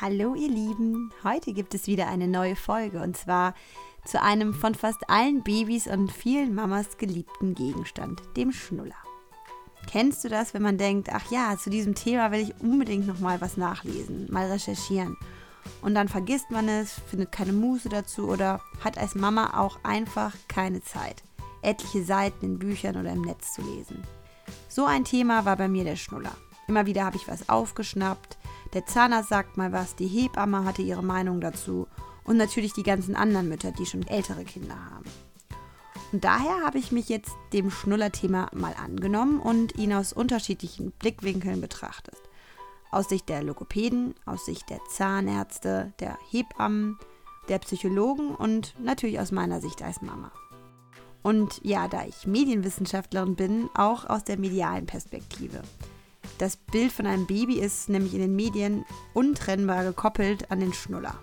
Hallo ihr Lieben, heute gibt es wieder eine neue Folge und zwar zu einem von fast allen Babys und vielen Mamas geliebten Gegenstand, dem Schnuller. Kennst du das, wenn man denkt, ach ja, zu diesem Thema will ich unbedingt noch mal was nachlesen, mal recherchieren und dann vergisst man es, findet keine Muße dazu oder hat als Mama auch einfach keine Zeit, etliche Seiten in Büchern oder im Netz zu lesen. So ein Thema war bei mir der Schnuller. Immer wieder habe ich was aufgeschnappt, der Zahnarzt sagt mal was, die Hebamme hatte ihre Meinung dazu und natürlich die ganzen anderen Mütter, die schon ältere Kinder haben. Und daher habe ich mich jetzt dem Schnuller-Thema mal angenommen und ihn aus unterschiedlichen Blickwinkeln betrachtet. Aus Sicht der Logopäden, aus Sicht der Zahnärzte, der Hebammen, der Psychologen und natürlich aus meiner Sicht als Mama. Und ja, da ich Medienwissenschaftlerin bin, auch aus der medialen Perspektive. Das Bild von einem Baby ist nämlich in den Medien untrennbar gekoppelt an den Schnuller.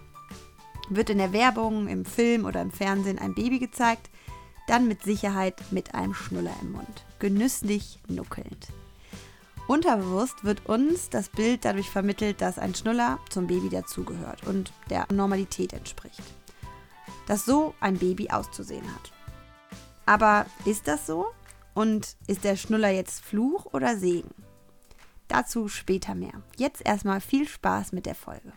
Wird in der Werbung, im Film oder im Fernsehen ein Baby gezeigt, dann mit Sicherheit mit einem Schnuller im Mund, genüsslich nuckelnd. Unterbewusst wird uns das Bild dadurch vermittelt, dass ein Schnuller zum Baby dazugehört und der Normalität entspricht. Dass so ein Baby auszusehen hat. Aber ist das so? Und ist der Schnuller jetzt Fluch oder Segen? Dazu später mehr. Jetzt erstmal viel Spaß mit der Folge.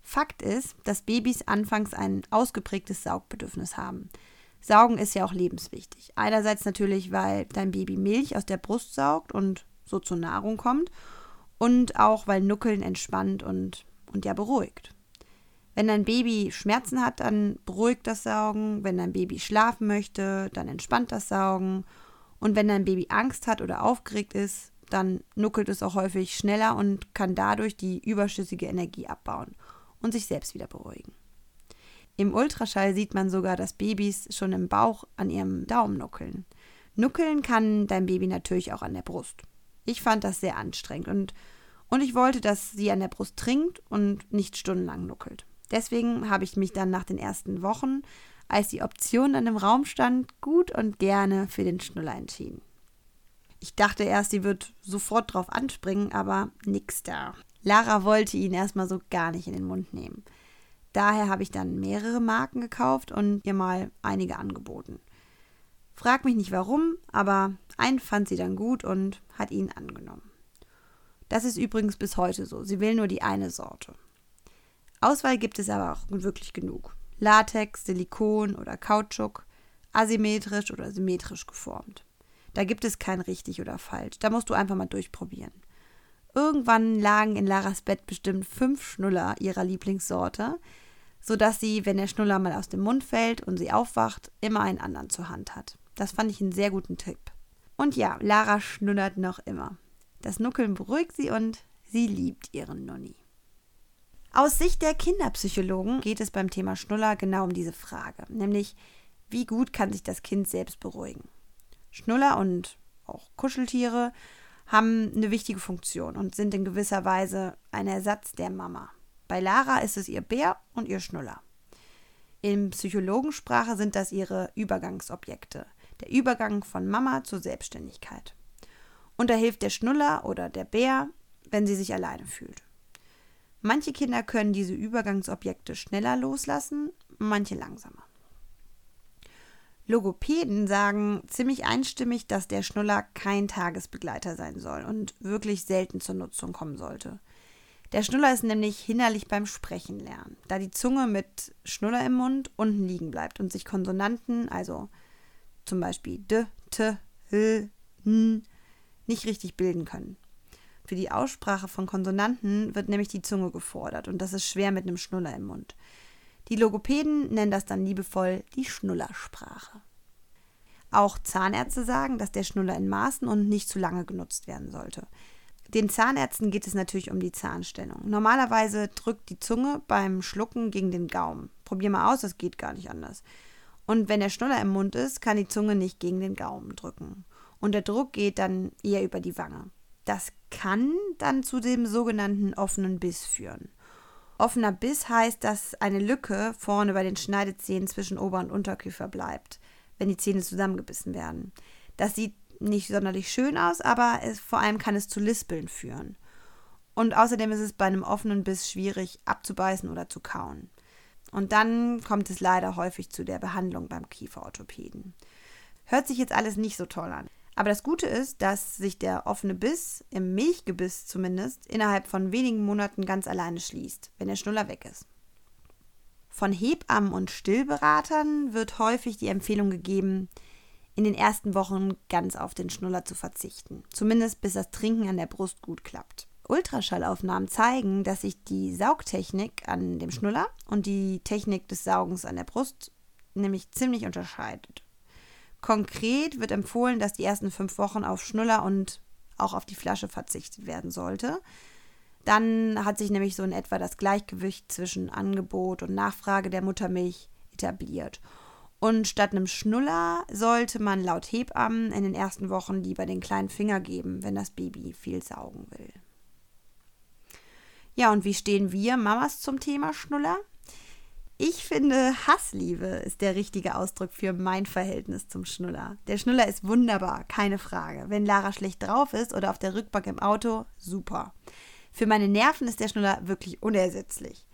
Fakt ist, dass Babys anfangs ein ausgeprägtes Saugbedürfnis haben. Saugen ist ja auch lebenswichtig. Einerseits natürlich, weil dein Baby Milch aus der Brust saugt und so zur Nahrung kommt. Und auch, weil Nuckeln entspannt und, und ja beruhigt. Wenn dein Baby Schmerzen hat, dann beruhigt das Saugen. Wenn dein Baby schlafen möchte, dann entspannt das Saugen. Und wenn dein Baby Angst hat oder aufgeregt ist, dann nuckelt es auch häufig schneller und kann dadurch die überschüssige Energie abbauen und sich selbst wieder beruhigen. Im Ultraschall sieht man sogar, dass Babys schon im Bauch an ihrem Daumen nuckeln. Nuckeln kann dein Baby natürlich auch an der Brust. Ich fand das sehr anstrengend und, und ich wollte, dass sie an der Brust trinkt und nicht stundenlang nuckelt. Deswegen habe ich mich dann nach den ersten Wochen, als die Option dann im Raum stand, gut und gerne für den Schnuller entschieden. Ich dachte erst, sie wird sofort drauf anspringen, aber nix da. Lara wollte ihn erstmal so gar nicht in den Mund nehmen. Daher habe ich dann mehrere Marken gekauft und ihr mal einige angeboten. Frag mich nicht warum, aber einen fand sie dann gut und hat ihn angenommen. Das ist übrigens bis heute so. Sie will nur die eine Sorte. Auswahl gibt es aber auch wirklich genug. Latex, Silikon oder Kautschuk, asymmetrisch oder symmetrisch geformt. Da gibt es kein richtig oder falsch. Da musst du einfach mal durchprobieren. Irgendwann lagen in Laras Bett bestimmt fünf Schnuller ihrer Lieblingssorte, sodass sie, wenn der Schnuller mal aus dem Mund fällt und sie aufwacht, immer einen anderen zur Hand hat. Das fand ich einen sehr guten Tipp. Und ja, Lara schnullert noch immer. Das Nuckeln beruhigt sie und sie liebt ihren Nunni. Aus Sicht der Kinderpsychologen geht es beim Thema Schnuller genau um diese Frage, nämlich wie gut kann sich das Kind selbst beruhigen. Schnuller und auch Kuscheltiere haben eine wichtige Funktion und sind in gewisser Weise ein Ersatz der Mama. Bei Lara ist es ihr Bär und ihr Schnuller. In Psychologensprache sind das ihre Übergangsobjekte, der Übergang von Mama zur Selbstständigkeit. Und da hilft der Schnuller oder der Bär, wenn sie sich alleine fühlt. Manche Kinder können diese Übergangsobjekte schneller loslassen, manche langsamer. Logopäden sagen ziemlich einstimmig, dass der Schnuller kein Tagesbegleiter sein soll und wirklich selten zur Nutzung kommen sollte. Der Schnuller ist nämlich hinderlich beim Sprechen lernen, da die Zunge mit Schnuller im Mund unten liegen bleibt und sich Konsonanten, also zum Beispiel d, t, l, n, nicht richtig bilden können. Für die Aussprache von Konsonanten wird nämlich die Zunge gefordert und das ist schwer mit einem Schnuller im Mund. Die Logopäden nennen das dann liebevoll die Schnullersprache. Auch Zahnärzte sagen, dass der Schnuller in Maßen und nicht zu lange genutzt werden sollte. Den Zahnärzten geht es natürlich um die Zahnstellung. Normalerweise drückt die Zunge beim Schlucken gegen den Gaumen. Probier mal aus, das geht gar nicht anders. Und wenn der Schnuller im Mund ist, kann die Zunge nicht gegen den Gaumen drücken. Und der Druck geht dann eher über die Wange. Das kann dann zu dem sogenannten offenen Biss führen. Offener Biss heißt, dass eine Lücke vorne bei den Schneidezähnen zwischen Ober- und Unterkiefer bleibt, wenn die Zähne zusammengebissen werden. Das sieht nicht sonderlich schön aus, aber es, vor allem kann es zu Lispeln führen. Und außerdem ist es bei einem offenen Biss schwierig abzubeißen oder zu kauen. Und dann kommt es leider häufig zu der Behandlung beim Kieferorthopäden. Hört sich jetzt alles nicht so toll an. Aber das Gute ist, dass sich der offene Biss, im Milchgebiss zumindest, innerhalb von wenigen Monaten ganz alleine schließt, wenn der Schnuller weg ist. Von Hebammen und Stillberatern wird häufig die Empfehlung gegeben, in den ersten Wochen ganz auf den Schnuller zu verzichten, zumindest bis das Trinken an der Brust gut klappt. Ultraschallaufnahmen zeigen, dass sich die Saugtechnik an dem Schnuller und die Technik des Saugens an der Brust nämlich ziemlich unterscheidet. Konkret wird empfohlen, dass die ersten fünf Wochen auf Schnuller und auch auf die Flasche verzichtet werden sollte. Dann hat sich nämlich so in etwa das Gleichgewicht zwischen Angebot und Nachfrage der Muttermilch etabliert. Und statt einem Schnuller sollte man laut Hebammen in den ersten Wochen lieber den kleinen Finger geben, wenn das Baby viel saugen will. Ja, und wie stehen wir Mamas zum Thema Schnuller? Ich finde, Hassliebe ist der richtige Ausdruck für mein Verhältnis zum Schnuller. Der Schnuller ist wunderbar, keine Frage. Wenn Lara schlecht drauf ist oder auf der Rückbank im Auto, super. Für meine Nerven ist der Schnuller wirklich unersetzlich.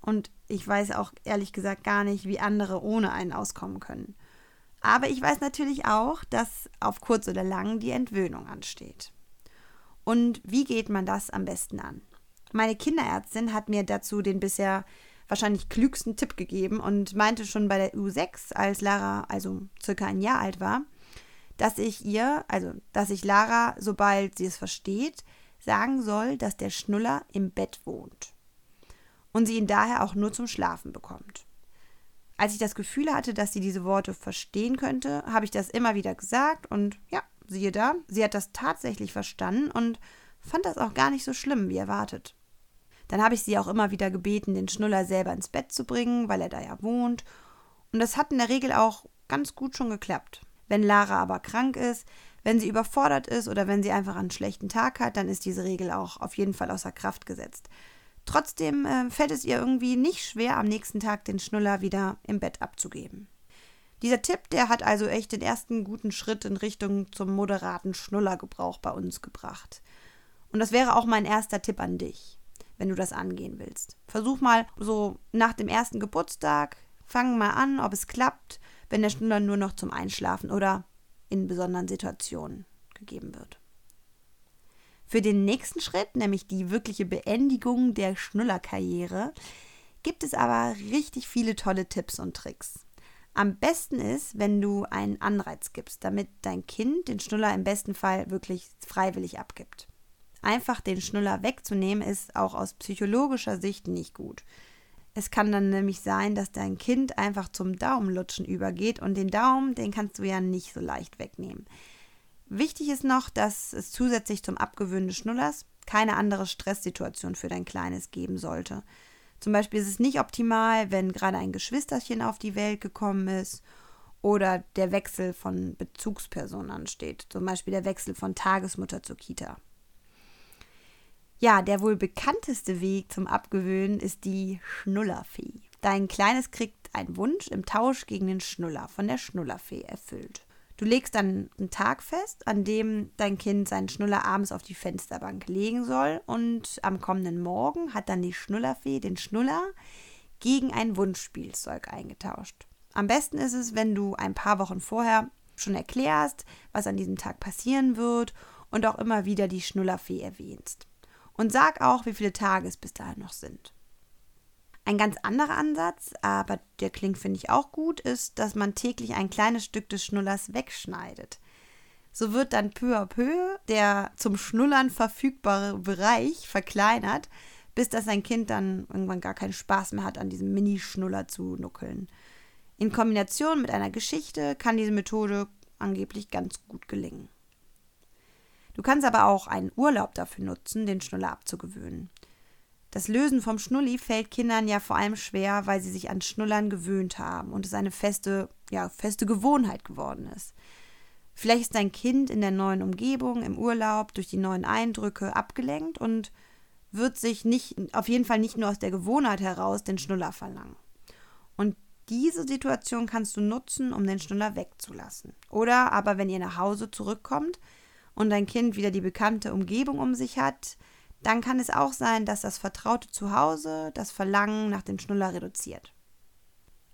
Und ich weiß auch ehrlich gesagt gar nicht, wie andere ohne einen auskommen können. Aber ich weiß natürlich auch, dass auf kurz oder lang die Entwöhnung ansteht. Und wie geht man das am besten an? Meine Kinderärztin hat mir dazu den bisher wahrscheinlich klügsten Tipp gegeben und meinte schon bei der U6, als Lara also circa ein Jahr alt war, dass ich ihr, also dass ich Lara, sobald sie es versteht, sagen soll, dass der Schnuller im Bett wohnt und sie ihn daher auch nur zum Schlafen bekommt. Als ich das Gefühl hatte, dass sie diese Worte verstehen könnte, habe ich das immer wieder gesagt und ja, siehe da, sie hat das tatsächlich verstanden und fand das auch gar nicht so schlimm, wie erwartet. Dann habe ich sie auch immer wieder gebeten, den Schnuller selber ins Bett zu bringen, weil er da ja wohnt. Und das hat in der Regel auch ganz gut schon geklappt. Wenn Lara aber krank ist, wenn sie überfordert ist oder wenn sie einfach einen schlechten Tag hat, dann ist diese Regel auch auf jeden Fall außer Kraft gesetzt. Trotzdem äh, fällt es ihr irgendwie nicht schwer, am nächsten Tag den Schnuller wieder im Bett abzugeben. Dieser Tipp, der hat also echt den ersten guten Schritt in Richtung zum moderaten Schnullergebrauch bei uns gebracht. Und das wäre auch mein erster Tipp an dich wenn du das angehen willst. Versuch mal so nach dem ersten Geburtstag, fang mal an, ob es klappt, wenn der Schnuller nur noch zum Einschlafen oder in besonderen Situationen gegeben wird. Für den nächsten Schritt, nämlich die wirkliche Beendigung der Schnullerkarriere, gibt es aber richtig viele tolle Tipps und Tricks. Am besten ist, wenn du einen Anreiz gibst, damit dein Kind den Schnuller im besten Fall wirklich freiwillig abgibt. Einfach den Schnuller wegzunehmen, ist auch aus psychologischer Sicht nicht gut. Es kann dann nämlich sein, dass dein Kind einfach zum Daumenlutschen übergeht und den Daumen, den kannst du ja nicht so leicht wegnehmen. Wichtig ist noch, dass es zusätzlich zum Abgewöhnen des Schnullers keine andere Stresssituation für dein Kleines geben sollte. Zum Beispiel ist es nicht optimal, wenn gerade ein Geschwisterchen auf die Welt gekommen ist oder der Wechsel von Bezugspersonen ansteht, zum Beispiel der Wechsel von Tagesmutter zur Kita. Ja, der wohl bekannteste Weg zum Abgewöhnen ist die Schnullerfee. Dein Kleines kriegt einen Wunsch im Tausch gegen den Schnuller von der Schnullerfee erfüllt. Du legst dann einen Tag fest, an dem dein Kind seinen Schnuller abends auf die Fensterbank legen soll und am kommenden Morgen hat dann die Schnullerfee den Schnuller gegen ein Wunschspielzeug eingetauscht. Am besten ist es, wenn du ein paar Wochen vorher schon erklärst, was an diesem Tag passieren wird und auch immer wieder die Schnullerfee erwähnst. Und sag auch, wie viele Tage es bis dahin noch sind. Ein ganz anderer Ansatz, aber der klingt, finde ich, auch gut, ist, dass man täglich ein kleines Stück des Schnullers wegschneidet. So wird dann peu à peu der zum Schnullern verfügbare Bereich verkleinert, bis dass ein Kind dann irgendwann gar keinen Spaß mehr hat, an diesem Mini-Schnuller zu nuckeln. In Kombination mit einer Geschichte kann diese Methode angeblich ganz gut gelingen. Du kannst aber auch einen Urlaub dafür nutzen, den Schnuller abzugewöhnen. Das Lösen vom Schnulli fällt Kindern ja vor allem schwer, weil sie sich an Schnullern gewöhnt haben und es eine feste, ja, feste Gewohnheit geworden ist. Vielleicht ist dein Kind in der neuen Umgebung, im Urlaub, durch die neuen Eindrücke abgelenkt und wird sich nicht, auf jeden Fall nicht nur aus der Gewohnheit heraus den Schnuller verlangen. Und diese Situation kannst du nutzen, um den Schnuller wegzulassen. Oder aber, wenn ihr nach Hause zurückkommt, und dein Kind wieder die bekannte Umgebung um sich hat, dann kann es auch sein, dass das vertraute Zuhause das Verlangen nach dem Schnuller reduziert.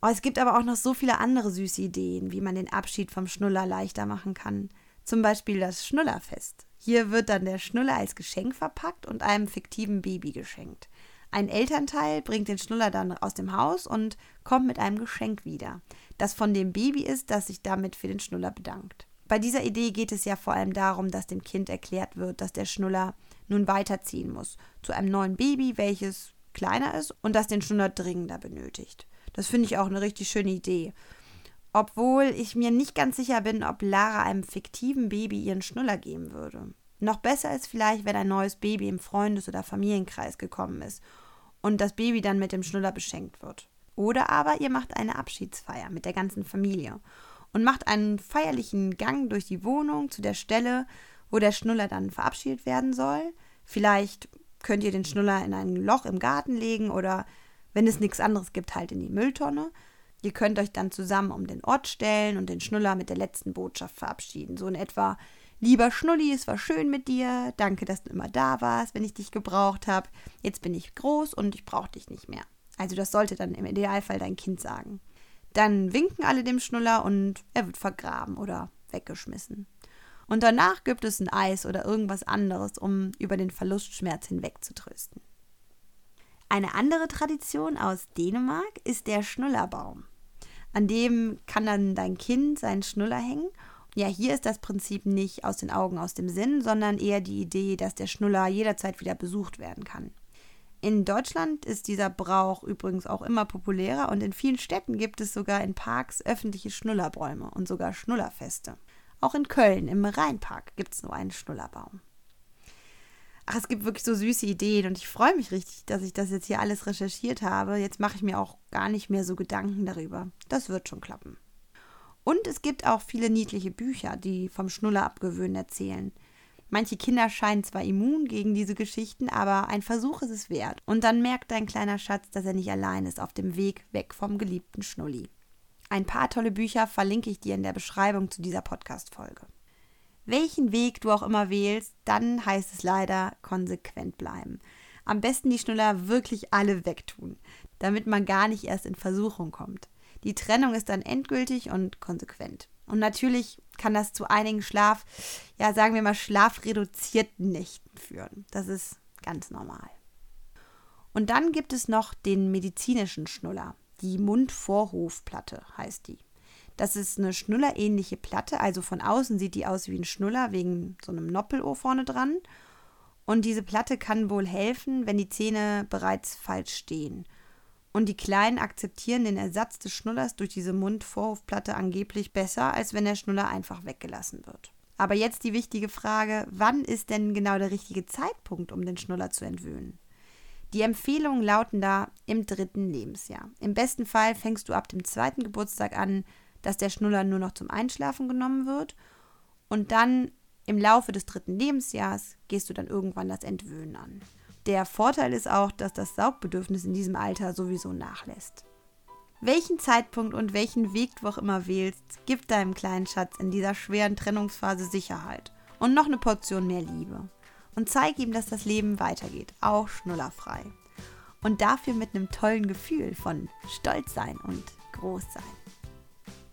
Oh, es gibt aber auch noch so viele andere süße Ideen, wie man den Abschied vom Schnuller leichter machen kann. Zum Beispiel das Schnullerfest. Hier wird dann der Schnuller als Geschenk verpackt und einem fiktiven Baby geschenkt. Ein Elternteil bringt den Schnuller dann aus dem Haus und kommt mit einem Geschenk wieder, das von dem Baby ist, das sich damit für den Schnuller bedankt. Bei dieser Idee geht es ja vor allem darum, dass dem Kind erklärt wird, dass der Schnuller nun weiterziehen muss zu einem neuen Baby, welches kleiner ist und das den Schnuller dringender benötigt. Das finde ich auch eine richtig schöne Idee. Obwohl ich mir nicht ganz sicher bin, ob Lara einem fiktiven Baby ihren Schnuller geben würde. Noch besser ist vielleicht, wenn ein neues Baby im Freundes- oder Familienkreis gekommen ist und das Baby dann mit dem Schnuller beschenkt wird. Oder aber ihr macht eine Abschiedsfeier mit der ganzen Familie und macht einen feierlichen Gang durch die Wohnung zu der Stelle, wo der Schnuller dann verabschiedet werden soll. Vielleicht könnt ihr den Schnuller in ein Loch im Garten legen oder wenn es nichts anderes gibt, halt in die Mülltonne. Ihr könnt euch dann zusammen um den Ort stellen und den Schnuller mit der letzten Botschaft verabschieden. So in etwa, lieber Schnulli, es war schön mit dir, danke, dass du immer da warst, wenn ich dich gebraucht habe. Jetzt bin ich groß und ich brauche dich nicht mehr. Also das sollte dann im Idealfall dein Kind sagen. Dann winken alle dem Schnuller und er wird vergraben oder weggeschmissen. Und danach gibt es ein Eis oder irgendwas anderes, um über den Verlustschmerz hinwegzutrösten. Eine andere Tradition aus Dänemark ist der Schnullerbaum. An dem kann dann dein Kind seinen Schnuller hängen. Ja, hier ist das Prinzip nicht aus den Augen, aus dem Sinn, sondern eher die Idee, dass der Schnuller jederzeit wieder besucht werden kann. In Deutschland ist dieser Brauch übrigens auch immer populärer und in vielen Städten gibt es sogar in Parks öffentliche Schnullerbäume und sogar Schnullerfeste. Auch in Köln im Rheinpark gibt es nur einen Schnullerbaum ach, es gibt wirklich so süße Ideen und ich freue mich richtig, dass ich das jetzt hier alles recherchiert habe. Jetzt mache ich mir auch gar nicht mehr so Gedanken darüber. Das wird schon klappen. Und es gibt auch viele niedliche Bücher, die vom Schnuller abgewöhnen erzählen. Manche Kinder scheinen zwar immun gegen diese Geschichten, aber ein Versuch ist es wert. Und dann merkt dein kleiner Schatz, dass er nicht allein ist auf dem Weg weg vom geliebten Schnulli. Ein paar tolle Bücher verlinke ich dir in der Beschreibung zu dieser Podcast-Folge. Welchen Weg du auch immer wählst, dann heißt es leider konsequent bleiben. Am besten die Schnuller wirklich alle wegtun, damit man gar nicht erst in Versuchung kommt. Die Trennung ist dann endgültig und konsequent. Und natürlich kann das zu einigen Schlaf, ja sagen wir mal schlafreduzierten Nächten führen. Das ist ganz normal. Und dann gibt es noch den medizinischen Schnuller. Die Mundvorhofplatte heißt die. Das ist eine schnullerähnliche Platte, also von außen sieht die aus wie ein Schnuller wegen so einem Noppelohr vorne dran. Und diese Platte kann wohl helfen, wenn die Zähne bereits falsch stehen. Und die Kleinen akzeptieren den Ersatz des Schnullers durch diese Mundvorhofplatte angeblich besser, als wenn der Schnuller einfach weggelassen wird. Aber jetzt die wichtige Frage, wann ist denn genau der richtige Zeitpunkt, um den Schnuller zu entwöhnen? Die Empfehlungen lauten da im dritten Lebensjahr. Im besten Fall fängst du ab dem zweiten Geburtstag an, dass der Schnuller nur noch zum Einschlafen genommen wird. Und dann im Laufe des dritten Lebensjahres gehst du dann irgendwann das Entwöhnen an. Der Vorteil ist auch, dass das Saugbedürfnis in diesem Alter sowieso nachlässt. Welchen Zeitpunkt und welchen Weg du auch immer wählst, gib deinem kleinen Schatz in dieser schweren Trennungsphase Sicherheit und noch eine Portion mehr Liebe. Und zeig ihm, dass das Leben weitergeht, auch schnullerfrei. Und dafür mit einem tollen Gefühl von Stolz sein und groß sein.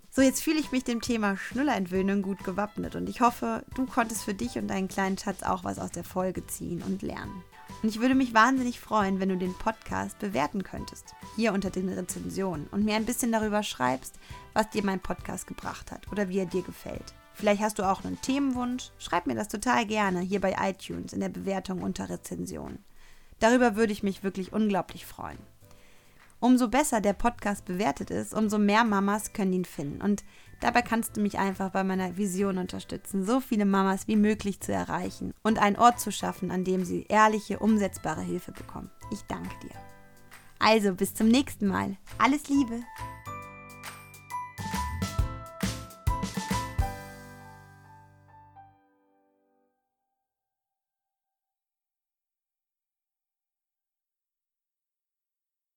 So, jetzt fühle ich mich dem Thema Schnullerentwöhnung gut gewappnet und ich hoffe, du konntest für dich und deinen kleinen Schatz auch was aus der Folge ziehen und lernen. Und ich würde mich wahnsinnig freuen, wenn du den Podcast bewerten könntest, hier unter den Rezensionen und mir ein bisschen darüber schreibst, was dir mein Podcast gebracht hat oder wie er dir gefällt. Vielleicht hast du auch einen Themenwunsch, schreib mir das total gerne hier bei iTunes in der Bewertung unter Rezensionen. Darüber würde ich mich wirklich unglaublich freuen. Umso besser der Podcast bewertet ist, umso mehr Mamas können ihn finden. Und dabei kannst du mich einfach bei meiner Vision unterstützen, so viele Mamas wie möglich zu erreichen und einen Ort zu schaffen, an dem sie ehrliche, umsetzbare Hilfe bekommen. Ich danke dir. Also bis zum nächsten Mal. Alles Liebe.